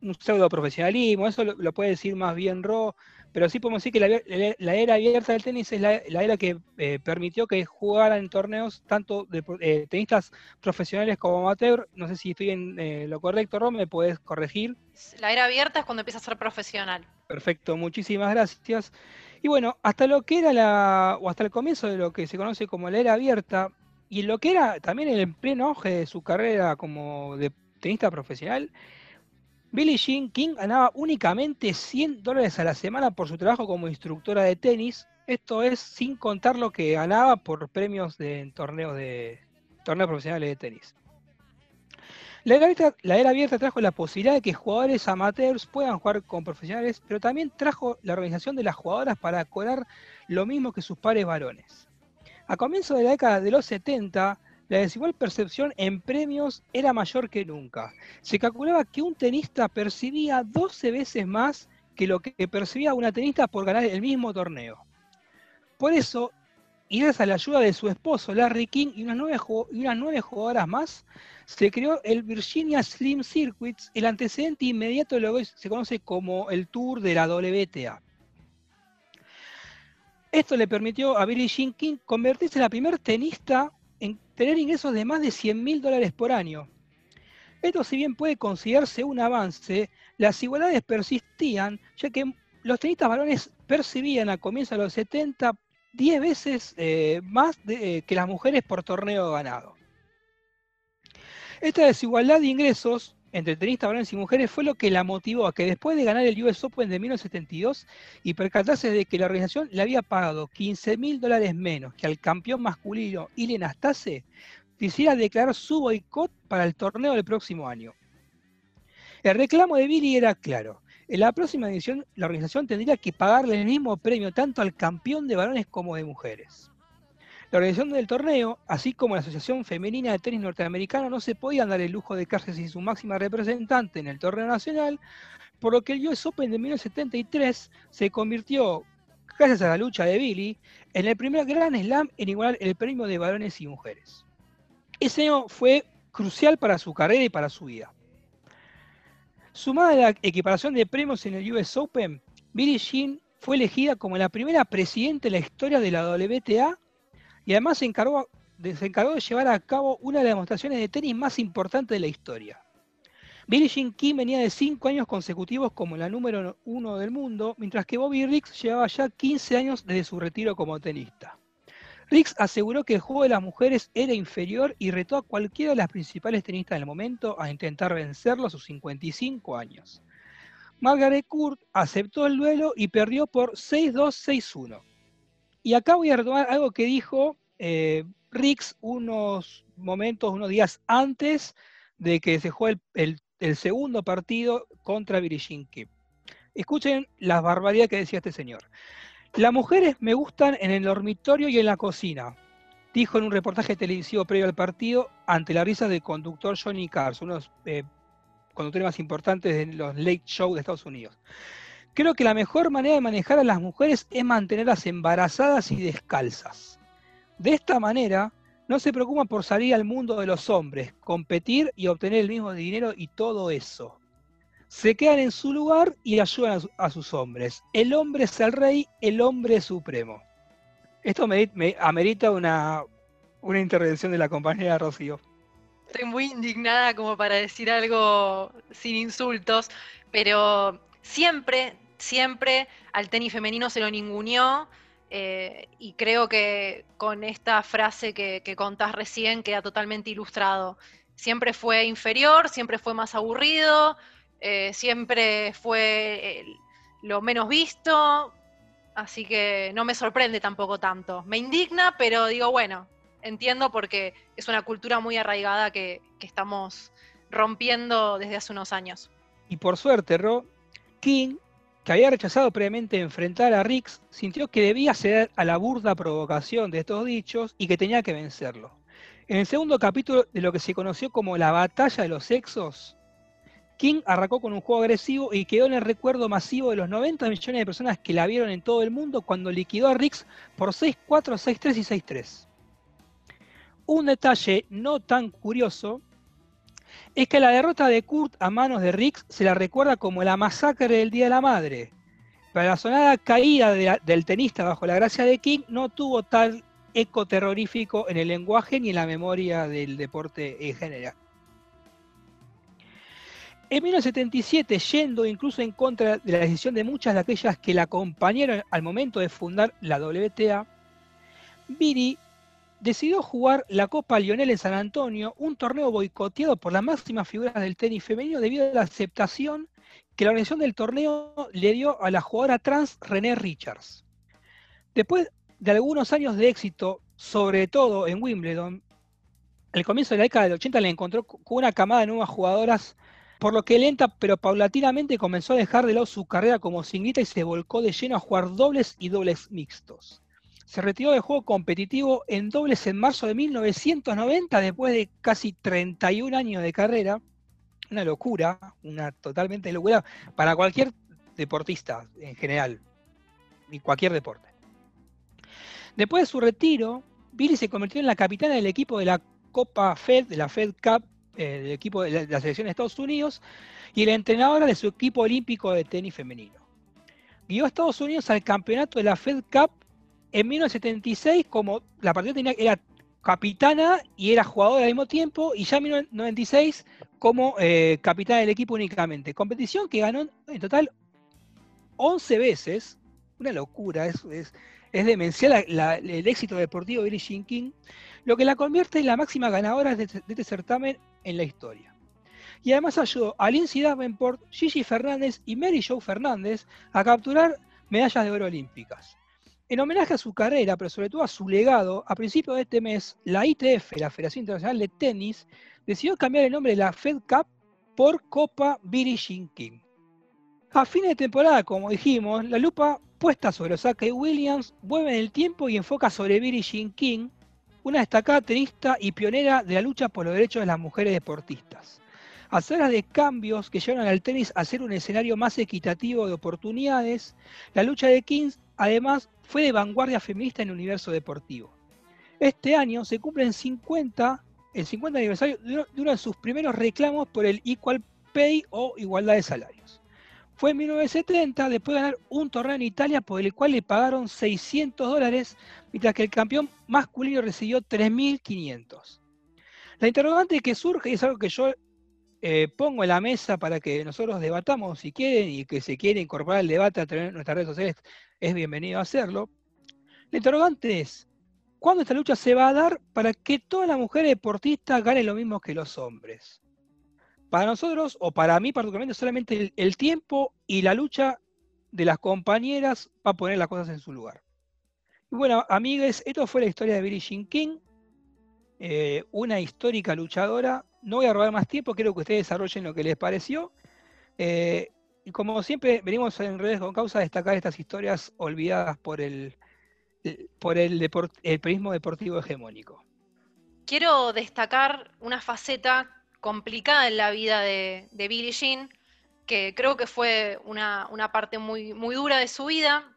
Speaker 3: un pseudo profesionalismo, eso lo, puede decir más bien Ro, pero sí podemos decir que la, era abierta del tenis es la, era que eh, permitió que jugaran en torneos tanto de eh, tenistas profesionales como amateur. No sé si estoy en eh, lo correcto, Ro, me puedes corregir.
Speaker 2: La era abierta es cuando empieza a ser profesional.
Speaker 3: Perfecto, muchísimas gracias. Y bueno, hasta lo que era la, o hasta el comienzo de lo que se conoce como la era abierta, y lo que era también el pleno auge de su carrera como de tenista profesional, Billie Jean King ganaba únicamente 100 dólares a la semana por su trabajo como instructora de tenis. Esto es sin contar lo que ganaba por premios de torneos de torneos profesionales de tenis. La era, abierta, trajo la posibilidad de que jugadores amateurs puedan jugar con profesionales, pero también trajo la organización de las jugadoras para cobrar lo mismo que sus pares varones. A comienzos de la década de los 70, la desigual percepción en premios era mayor que nunca. Se calculaba que un tenista percibía 12 veces más que lo que percibía una tenista por ganar el mismo torneo. Por eso, y gracias a la ayuda de su esposo Larry King y unas nueve, jugadoras más, se creó el Virginia Slim Circuits, el antecedente inmediato de lo que se conoce como el Tour de la WTA. Esto le permitió a Billie Jean King convertirse en la primer tenista en tener ingresos de más de 100 mil dólares por año. Esto si bien puede considerarse un avance, las igualdades persistían, ya que los tenistas varones percibían a comienzos de los 70 10 veces eh, más eh, que las mujeres por torneo ganado. Esta desigualdad de ingresos entre tenistas varones y mujeres fue lo que la motivó a que después de ganar el US Open de 1972 y percatarse de que la organización le había pagado 15 mil dólares menos que al campeón masculino Ilen Astase, quisiera declarar su boicot para el torneo del próximo año. El reclamo de Billy era claro. En la próxima edición, la organización tendría que pagarle el mismo premio tanto al campeón de varones como de mujeres. La organización del torneo, así como la Asociación Femenina de Tenis Norteamericano, no se podían dar el lujo de quedarse sin su máxima representante en el torneo nacional, por lo que el US Open de 1973 se convirtió, gracias a la lucha de Billy, en el primer Grand Slam en igualar el premio de varones y mujeres. Ese año fue crucial para su carrera y para su vida. Sumada a la equiparación de premios en el US Open, Billie Jean fue elegida como la primera presidenta en la historia de la WTA y además se encargó, de, llevar a cabo una de las demostraciones de tenis más importantes de la historia. Billie Jean King venía de cinco años consecutivos como la número uno del mundo, mientras que Bobby Riggs llevaba ya 15 años desde su retiro como tenista. Riggs aseguró que el juego de las mujeres era inferior y retó a cualquiera de las principales tenistas del momento a intentar vencerlo a sus 55 años. Margaret Court aceptó el duelo y perdió por 6-2-6-1. Y acá voy a retomar algo que dijo eh, Riggs unos momentos, unos días antes de que se juegue el, segundo partido contra Virgin King. Escuchen las barbaridades que decía este señor. Las mujeres me gustan en el dormitorio y en la cocina, dijo en un reportaje televisivo previo al partido ante la risa del conductor Johnny Carson, uno de los eh, conductores más importantes de los late show de Estados Unidos. Creo que la mejor manera de manejar a las mujeres es mantenerlas embarazadas y descalzas. De esta manera, no se preocupan por salir al mundo de los hombres, competir y obtener el mismo dinero y todo eso. Se quedan en su lugar y ayudan a, sus hombres. El hombre es el rey, el hombre es supremo. Esto me, amerita una, una intervención de la compañera Rocío.
Speaker 2: Estoy muy indignada como para decir algo sin insultos, pero siempre siempre al tenis femenino se lo ninguneó. Eh, y creo que con esta frase que, contás recién queda totalmente ilustrado. Siempre fue inferior, siempre fue más aburrido, eh, siempre fue lo menos visto. así que no me sorprende tampoco tanto. Me indigna, pero digo, bueno, entiendo porque es una cultura muy arraigada que, que estamos rompiendo desde hace unos años.
Speaker 3: Y por suerte, Ro, King, que había rechazado previamente enfrentar a Riggs, sintió que debía ceder a la burda provocación de estos dichos y que tenía que vencerlo. En el segundo capítulo de lo que se conoció como la batalla de los sexos, King arrancó con un juego agresivo y quedó en el recuerdo masivo de los 90 millones de personas que la vieron en todo el mundo cuando liquidó a Riggs por 6-4, 6-3 y 6-3. Un detalle no tan curioso es que la derrota de Kurt a manos de Riggs se la recuerda como la masacre del Día de la Madre. Pero la sonada caída del tenista bajo la gracia de King no tuvo tal eco terrorífico en el lenguaje ni en la memoria del deporte en general. En 1977, yendo incluso en contra de la decisión de muchas de aquellas que la acompañaron al momento de fundar la WTA, Viri decidió jugar la Copa Lionel en San Antonio, un torneo boicoteado por las máximas figuras del tenis femenino debido a la aceptación que la organización del torneo le dio a la jugadora trans René Richards. Después de algunos años de éxito, sobre todo en Wimbledon, el comienzo de la década del 80 le encontró con una camada de nuevas jugadoras, por lo que lenta pero paulatinamente comenzó a dejar de lado su carrera como singlita y se volcó de lleno a jugar dobles y dobles mixtos se retiró del juego competitivo en dobles en marzo de 1990, después de casi 31 años de carrera. Una locura, una totalmente locura para cualquier deportista en general, y cualquier deporte. Después de su retiro, Billy se convirtió en la capitana del equipo de la Copa Fed, de la Fed Cup, del equipo de la selección de Estados Unidos, y la entrenadora de su equipo olímpico de tenis femenino. Guió a Estados Unidos al campeonato de la Fed Cup en 1976, como la partida tenía, era capitana y era jugadora al mismo tiempo, y ya en 1996 como eh, capitana del equipo únicamente. Competición que ganó en total 11 veces, una locura, es, es, es demencial el éxito deportivo de Billie King, lo que la convierte en la máxima ganadora de, de este certamen en la historia. Y además ayudó a Lindsay Davenport, Gigi Fernández y Mary Jo Fernández a capturar medallas de oro olímpicas. En homenaje a su carrera, pero sobre todo a su legado, a principios de este mes, la ITF, la Federación Internacional de Tenis, decidió cambiar el nombre de la Fed Cup por Copa Billie King. A fin de temporada, como dijimos, la lupa puesta sobre Osaka y Williams vuelve en el tiempo y enfoca sobre Billie Jean King, una destacada tenista y pionera de la lucha por los derechos de las mujeres deportistas. A de cambios que llevan al tenis a ser un escenario más equitativo de oportunidades, la lucha de King además fue de vanguardia feminista en el universo deportivo. Este año se cumplen 50, el 50 aniversario de uno de sus primeros reclamos por el Equal Pay o igualdad de salarios. Fue en 1970, después de ganar un torneo en Italia por el cual le pagaron 600 dólares, mientras que el campeón masculino recibió 3.500. La interrogante que surge, y es algo que yo eh, pongo en la mesa para que nosotros debatamos si quieren y que se quiere incorporar al debate a través de nuestras redes sociales, es bienvenido a hacerlo. La interrogante es, ¿cuándo esta lucha se va a dar para que todas las mujeres deportistas ganen lo mismo que los hombres? Para nosotros, o para mí particularmente, solamente el, tiempo y la lucha de las compañeras va a poner las cosas en su lugar. Y bueno, amigues, esto fue la historia de Billie Jean King, eh, una histórica luchadora. No voy a robar más tiempo, quiero que ustedes desarrollen lo que les pareció. Eh, y como siempre venimos en redes con causa a destacar estas historias olvidadas por el, por el, el periodismo deportivo hegemónico.
Speaker 2: Quiero destacar una faceta complicada en la vida de, Billie Jean, que creo que fue una, parte muy, muy dura de su vida,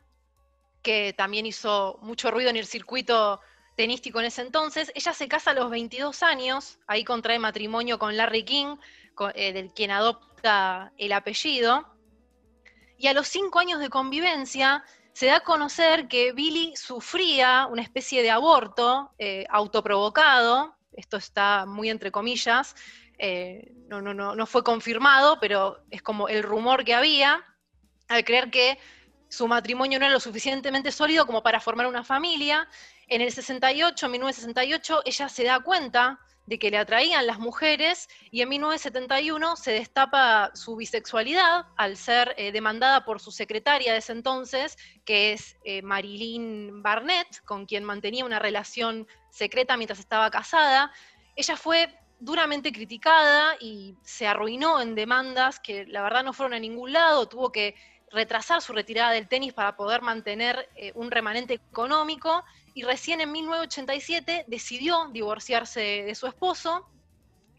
Speaker 2: que también hizo mucho ruido en el circuito tenístico en ese entonces. Ella se casa a los 22 años, ahí contrae matrimonio con Larry King, eh, del quien adopta el apellido y a los cinco años de convivencia se da a conocer que Billy sufría una especie de aborto eh, autoprovocado, esto está muy entre comillas, eh, no, no, no, no fue confirmado, pero es como el rumor que había, al creer que su matrimonio no era lo suficientemente sólido como para formar una familia. En el 68, 1968, ella se da cuenta de que le atraían las mujeres y en 1971 se destapa su bisexualidad al ser eh, demandada por su secretaria de ese entonces, que es eh, Marilyn Barnett, con quien mantenía una relación secreta mientras estaba casada. Ella fue duramente criticada y se arruinó en demandas que la verdad no fueron a ningún lado, tuvo que retrasar su retirada del tenis para poder mantener eh, un remanente económico. Y recién en 1987 decidió divorciarse de su esposo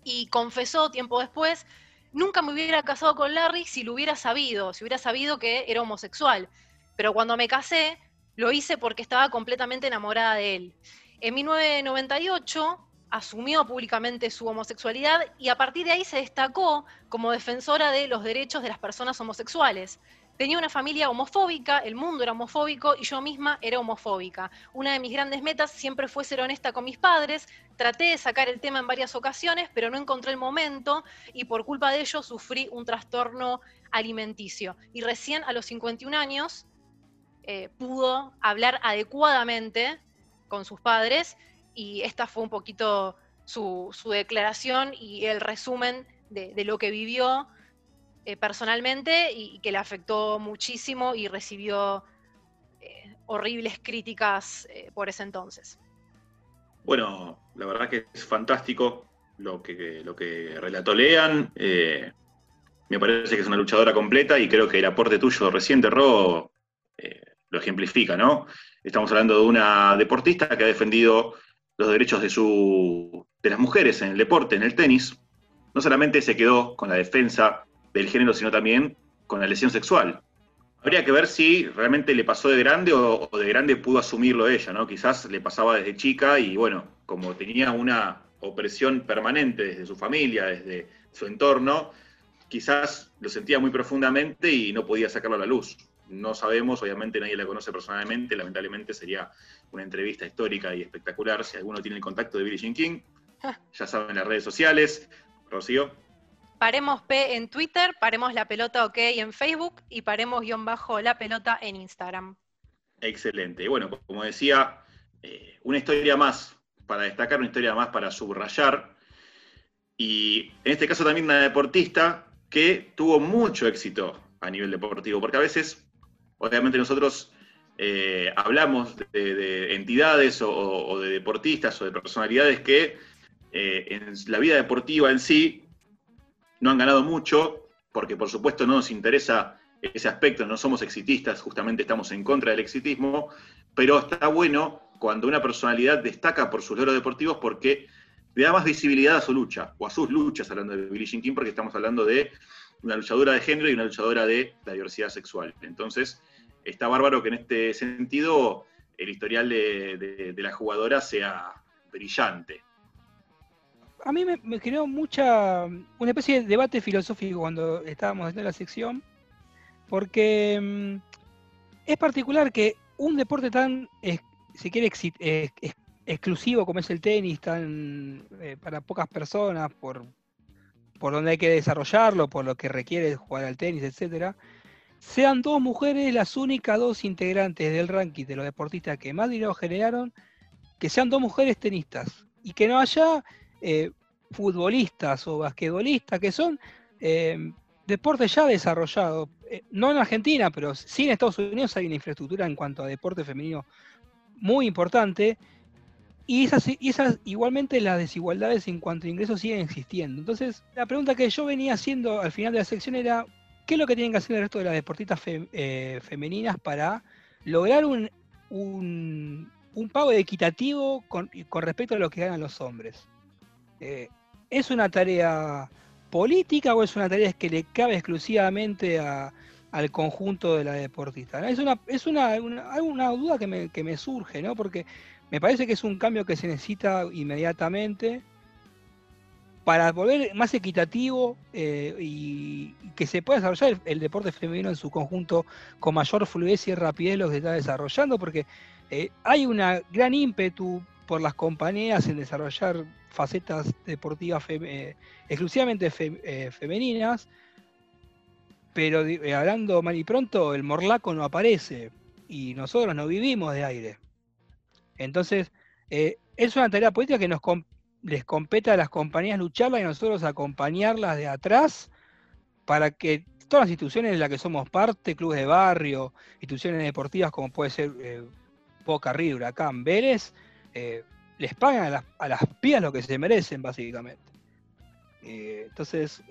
Speaker 2: y confesó tiempo después, nunca me hubiera casado con Larry si lo hubiera sabido, si hubiera sabido que era homosexual, pero cuando me casé lo hice porque estaba completamente enamorada de él. En 1998 asumió públicamente su homosexualidad y a partir de ahí se destacó como defensora de los derechos de las personas homosexuales. Tenía una familia homofóbica, el mundo era homofóbico y yo misma era homofóbica. Una de mis grandes metas siempre fue ser honesta con mis padres. Traté de sacar el tema en varias ocasiones, pero no encontré el momento y por culpa de ello sufrí un trastorno alimenticio. Y recién a los 51 años eh, pudo hablar adecuadamente con sus padres y esta fue un poquito su, declaración y el resumen de lo que vivió eh, personalmente y, que le afectó muchísimo y recibió eh, horribles críticas eh, por ese entonces.
Speaker 1: Bueno, la verdad que es fantástico lo que, lo que relató Lean. me parece que es una luchadora completa y creo que el aporte tuyo reciente, Ro, lo ejemplifica, ¿no? Estamos hablando de una deportista que ha defendido los derechos de, su, de las mujeres en el deporte, en el tenis. No solamente se quedó con la defensa del género, sino también con la lesión sexual. Habría que ver si realmente le pasó de grande o, de grande pudo asumirlo ella, ¿no? Quizás le pasaba desde chica y bueno, como tenía una opresión permanente desde su familia, desde su entorno, quizás lo sentía muy profundamente y no podía sacarlo a la luz. No sabemos, obviamente nadie la conoce personalmente, lamentablemente sería una entrevista histórica y espectacular si alguno tiene el contacto de Billie Jean King. Ya saben las redes sociales. Rocío.
Speaker 2: Paremos P en Twitter, paremos la pelota OK en Facebook y paremos guion bajo la pelota en Instagram.
Speaker 1: Excelente. Bueno, como decía, eh, una historia más para destacar, una historia más para subrayar. Y en este caso también una deportista que tuvo mucho éxito a nivel deportivo, porque a veces, obviamente nosotros eh, hablamos de, entidades o, de deportistas o de personalidades que eh, en la vida deportiva en sí no han ganado mucho, porque por supuesto no nos interesa ese aspecto, no somos exitistas, justamente estamos en contra del exitismo, pero está bueno cuando una personalidad destaca por sus logros deportivos porque le da más visibilidad a su lucha, o a sus luchas, hablando de Billie Jean King, porque estamos hablando de una luchadora de género y una luchadora de la diversidad sexual. Entonces, está bárbaro que en este sentido el historial de la jugadora sea brillante
Speaker 3: a mí me, generó mucha, una especie de debate filosófico cuando estábamos haciendo la sección, porque mm, es particular que un deporte tan, si exclusivo como es el tenis, tan eh, para pocas personas, por, por donde hay que desarrollarlo, por lo que requiere jugar al tenis, etcétera, sean dos mujeres las únicas dos integrantes del ranking de los deportistas que más dinero generaron, que sean dos mujeres tenistas y que no haya eh, futbolistas o basquetbolistas, que son eh, deportes ya desarrollados. Eh, no en Argentina, pero sí en Estados Unidos hay una infraestructura en cuanto a deporte femenino muy importante. Y esas, igualmente las desigualdades en cuanto a ingresos siguen existiendo. Entonces, la pregunta que yo venía haciendo al final de la sección era, ¿qué es lo que tienen que hacer el resto de las deportistas femeninas para lograr un, un, pago equitativo con, respecto a lo que ganan los hombres? Eh, ¿es una tarea política o es una tarea que le cabe exclusivamente al conjunto de la deportista? Es, una, es una, duda que me, surge, ¿no? Porque me parece que es un cambio que se necesita inmediatamente para volver más equitativo eh, y que se pueda desarrollar el, deporte femenino en su conjunto con mayor fluidez y rapidez lo que se está desarrollando, porque eh, hay una gran ímpetu por las compañías en desarrollar facetas deportivas eh, exclusivamente femeninas, pero hablando mal y pronto, el morlaco no aparece y nosotros no vivimos de aire. Entonces, eh, es una tarea política que les compete a las compañías lucharla y nosotros acompañarlas de atrás para que todas las instituciones de las que somos parte, clubes de barrio, instituciones deportivas como puede ser eh, Boca River, Huracán, Vélez, eh, les paguen a las, a pías lo que se merecen, básicamente. Eh, entonces,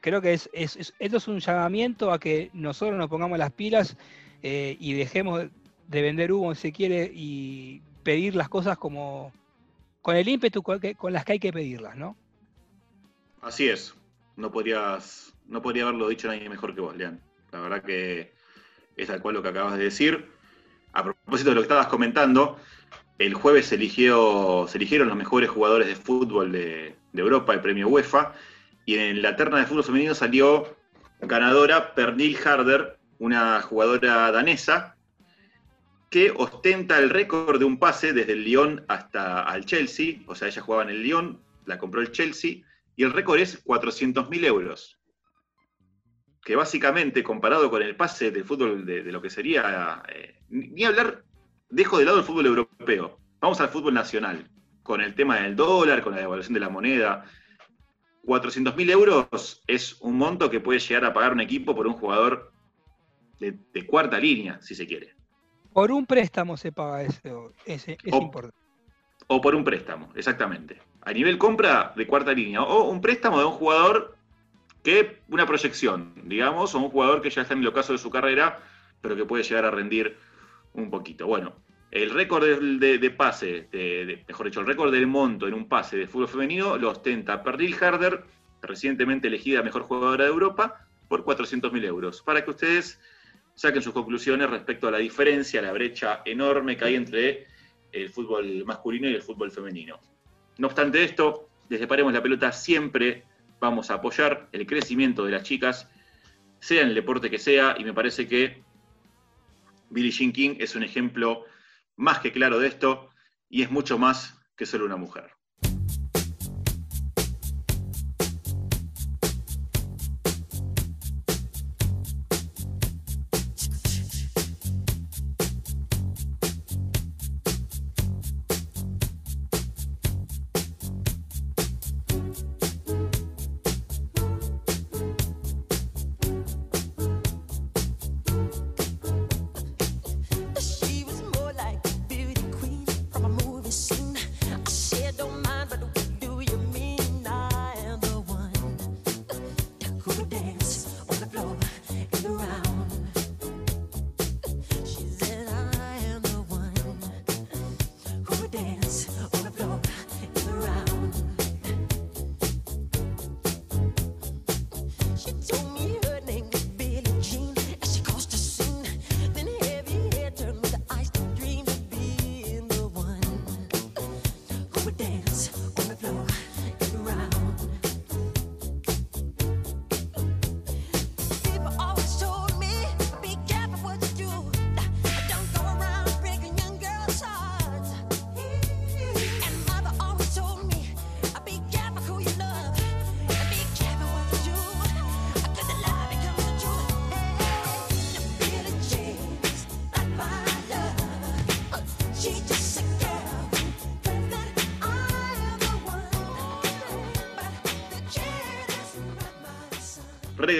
Speaker 3: creo que es, esto es un llamamiento a que nosotros nos pongamos las pilas y dejemos de vender humo si se quiere y pedir las cosas como con el ímpetu con las que hay que pedirlas, ¿no?
Speaker 1: Así es. No podrías no podría haberlo dicho nadie mejor que vos, Lean. La verdad que es tal cual lo que acabas de decir. A propósito de lo que estabas comentando, el jueves se, eligió, se eligieron los mejores jugadores de fútbol de, Europa, el premio UEFA, y en la terna de fútbol femenino salió ganadora Pernil Harder, una jugadora danesa, que ostenta el récord de un pase desde el Lyon hasta al Chelsea, o sea, ella jugaba en el Lyon, la compró el Chelsea, y el récord es 400.000 euros que básicamente comparado con el pase del fútbol de, lo que sería, eh, ni hablar, dejo de lado el fútbol europeo, vamos al fútbol nacional, con el tema del dólar, con la devaluación de la moneda. 400.000 euros es un monto que puede llegar a pagar un equipo por un jugador de, cuarta línea, si se quiere.
Speaker 3: Por un préstamo se paga eso, ese, es importante.
Speaker 1: O por un préstamo, exactamente. A nivel compra de cuarta línea. O un préstamo de un jugador que una proyección, digamos, o un jugador que ya está en el ocaso de su carrera, pero que puede llegar a rendir un poquito. Bueno, el récord de, pase, mejor dicho, el récord del monto en un pase de fútbol femenino lo ostenta Perdil Harder, recientemente elegida mejor jugadora de Europa, por 400.000 euros. Para que ustedes saquen sus conclusiones respecto a la diferencia, la brecha enorme que hay entre el fútbol masculino y el fútbol femenino. No obstante esto, desde Paremos la Pelota siempre vamos a apoyar el crecimiento de las chicas, sea en el deporte que sea, y me parece que Billie Jean King es un ejemplo más que claro de esto, y es mucho más que solo una mujer.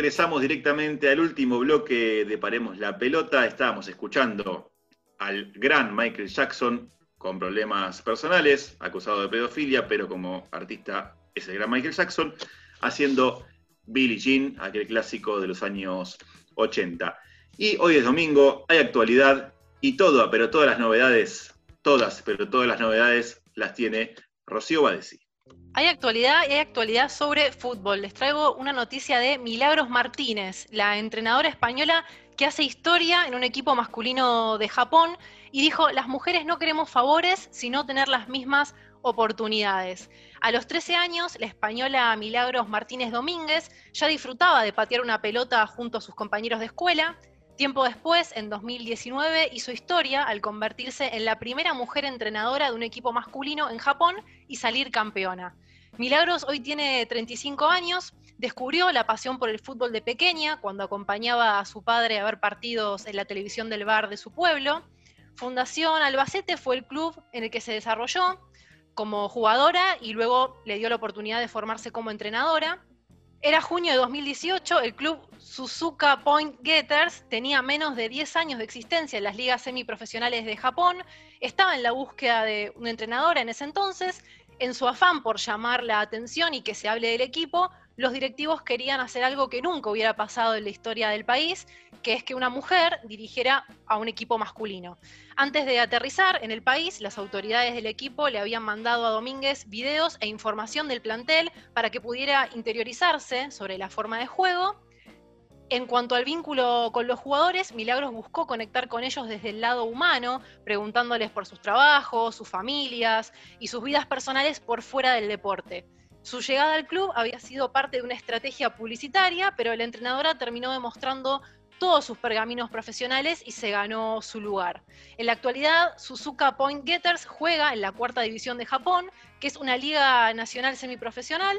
Speaker 1: Regresamos directamente al último bloque de Paremos la Pelota. Estábamos escuchando al gran Michael Jackson con problemas personales, acusado de pedofilia, pero como artista es el gran Michael Jackson, haciendo Billie Jean, aquel clásico de los años 80. Y hoy es domingo, hay actualidad y todo, pero todas las novedades, todas, pero todas las novedades las tiene Rocío Badesi.
Speaker 2: Hay actualidad y hay actualidad sobre fútbol. Les traigo una noticia de Milagros Martínez, la entrenadora española que hace historia en un equipo masculino de Japón y dijo, las mujeres no queremos favores, sino tener las mismas oportunidades. A los 13 años, la española Milagros Martínez Domínguez ya disfrutaba de patear una pelota junto a sus compañeros de escuela. Tiempo después, en 2019, hizo historia al convertirse en la primera mujer entrenadora de un equipo masculino en Japón y salir campeona. Milagros hoy tiene 35 años, Descubrió la pasión por el fútbol de pequeña cuando acompañaba a su padre a ver partidos en la televisión del bar de su pueblo. Fundación Albacete fue el club en el que se desarrolló como jugadora y luego le dio la oportunidad de formarse como entrenadora. Era junio de 2018, el club Suzuka Point Getters tenía menos de 10 años de existencia en las ligas semiprofesionales de Japón, estaba en la búsqueda de una entrenadora en ese entonces, en su afán por llamar la atención y que se hable del equipo, los directivos querían hacer algo que nunca hubiera pasado en la historia del país, que es que una mujer dirigiera a un equipo masculino. Antes de aterrizar en el país, las autoridades del equipo le habían mandado a Domínguez videos e información del plantel para que pudiera interiorizarse sobre la forma de juego. En cuanto al vínculo con los jugadores, Milagros buscó conectar con ellos desde el lado humano, preguntándoles por sus trabajos, sus familias y sus vidas personales por fuera del deporte. Su llegada al club había sido parte de una estrategia publicitaria, pero la entrenadora terminó demostrando todos sus pergaminos profesionales y se ganó su lugar. En la actualidad, Suzuka Point Getters juega en la cuarta división de Japón, que es una liga nacional semiprofesional.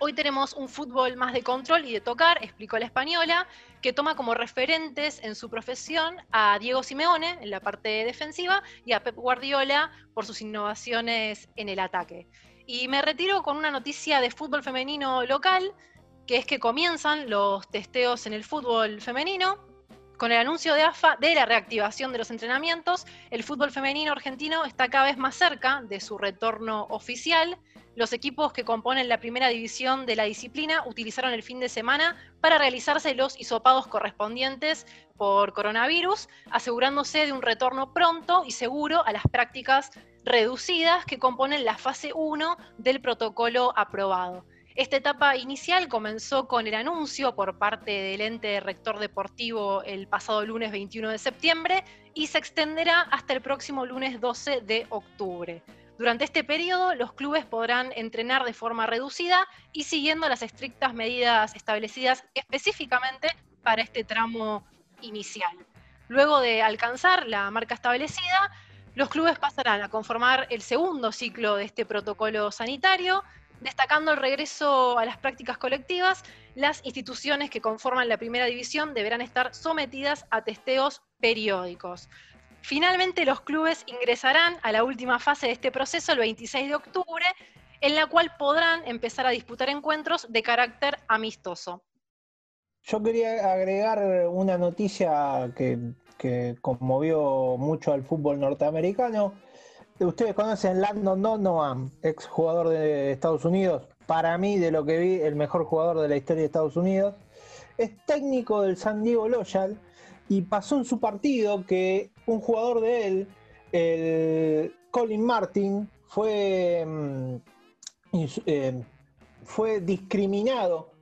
Speaker 2: Hoy tenemos un fútbol más de control y de tocar, explicó la española, que toma como referentes en su profesión a Diego Simeone en la parte defensiva y a Pep Guardiola por sus innovaciones en el ataque. Y me retiro con una noticia de fútbol femenino local, que es que comienzan los testeos en el fútbol femenino. Con el anuncio de AFA de la reactivación de los entrenamientos, el fútbol femenino argentino está cada vez más cerca de su retorno oficial. Los equipos que componen la primera división de la disciplina utilizaron el fin de semana para realizarse los hisopados correspondientes por coronavirus, asegurándose de un retorno pronto y seguro a las prácticas reducidas que componen la fase 1 del protocolo aprobado. Esta etapa inicial comenzó con el anuncio por parte del ente rector deportivo el pasado lunes 21 de septiembre y se extenderá hasta el próximo lunes 12 de octubre. Durante este periodo, los clubes podrán entrenar de forma reducida y siguiendo las estrictas medidas establecidas específicamente para este tramo inicial. Luego de alcanzar la marca establecida, los clubes pasarán a conformar el segundo ciclo de este protocolo sanitario, destacando el regreso a las prácticas colectivas. Las instituciones que conforman la primera división deberán estar sometidas a testeos periódicos. Finalmente, los clubes ingresarán a la última fase de este proceso el 26 de octubre, en la cual podrán empezar a disputar encuentros de carácter amistoso.
Speaker 4: Yo quería agregar una noticia que que conmovió mucho al fútbol norteamericano. Ustedes conocen Landon Donovan, ex jugador de Estados Unidos, para mí, de lo que vi, el mejor jugador de la historia de Estados Unidos. Es técnico del San Diego Loyal y pasó en su partido que un jugador de él, el Colin Martin, fue, mm, eh, fue discriminado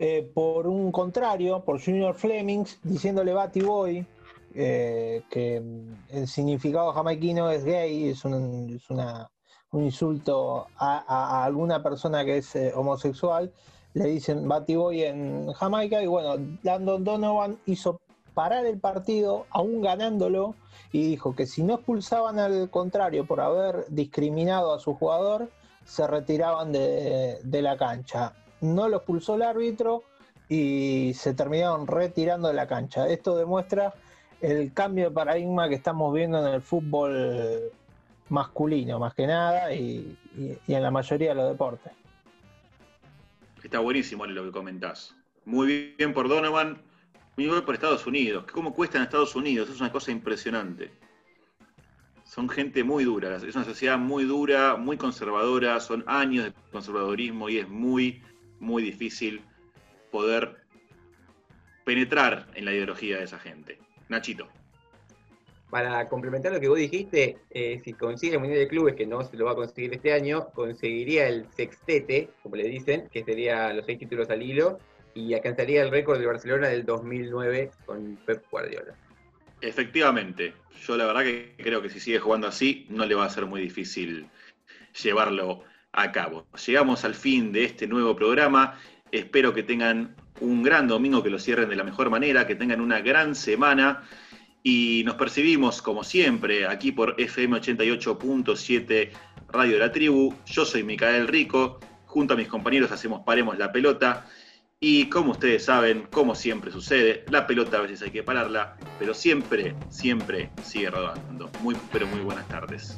Speaker 4: eh, por un contrario, por Junior Flemings, diciéndole Batty Boy, eh, que el significado jamaiquino es gay, es un, insulto a, alguna persona que es eh, homosexual, le dicen Batty Boy en Jamaica y bueno, Landon Donovan hizo parar el partido aún ganándolo y dijo que si no expulsaban al contrario por haber discriminado a su jugador, se retiraban de, de la cancha. No lo expulsó el árbitro y se terminaron retirando de la cancha. Esto demuestra el cambio de paradigma que estamos viendo en el fútbol masculino, más que nada, y, en la mayoría de los deportes.
Speaker 1: Está buenísimo lo que comentás. Muy bien por Donovan, muy bien por Estados Unidos. ¿Cómo cuesta en Estados Unidos? Es una cosa impresionante. Son gente muy dura, es una sociedad muy dura, muy conservadora, son años de conservadorismo y es muy, muy difícil poder penetrar en la ideología de esa gente. Nachito.
Speaker 5: Para complementar lo que vos dijiste, eh, si consigue el Mundial de Clubes, que no se lo va a conseguir este año, conseguiría el sextete, como le dicen, que sería los seis títulos al hilo, y alcanzaría el récord de Barcelona del 2009 con Pep Guardiola.
Speaker 1: Efectivamente, yo la verdad que creo que si sigue jugando así, no le va a ser muy difícil llevarlo a cabo. Llegamos al fin de este nuevo programa. Espero que tengan un gran domingo, que lo cierren de la mejor manera, que tengan una gran semana y nos percibimos como siempre aquí por FM 88.7 Radio de la Tribu. Yo soy Micael Rico, junto a mis compañeros hacemos Paremos la Pelota. Y como ustedes saben, como siempre sucede, la pelota a veces hay que pararla, pero siempre, siempre sigue rodando. Muy, pero muy buenas tardes.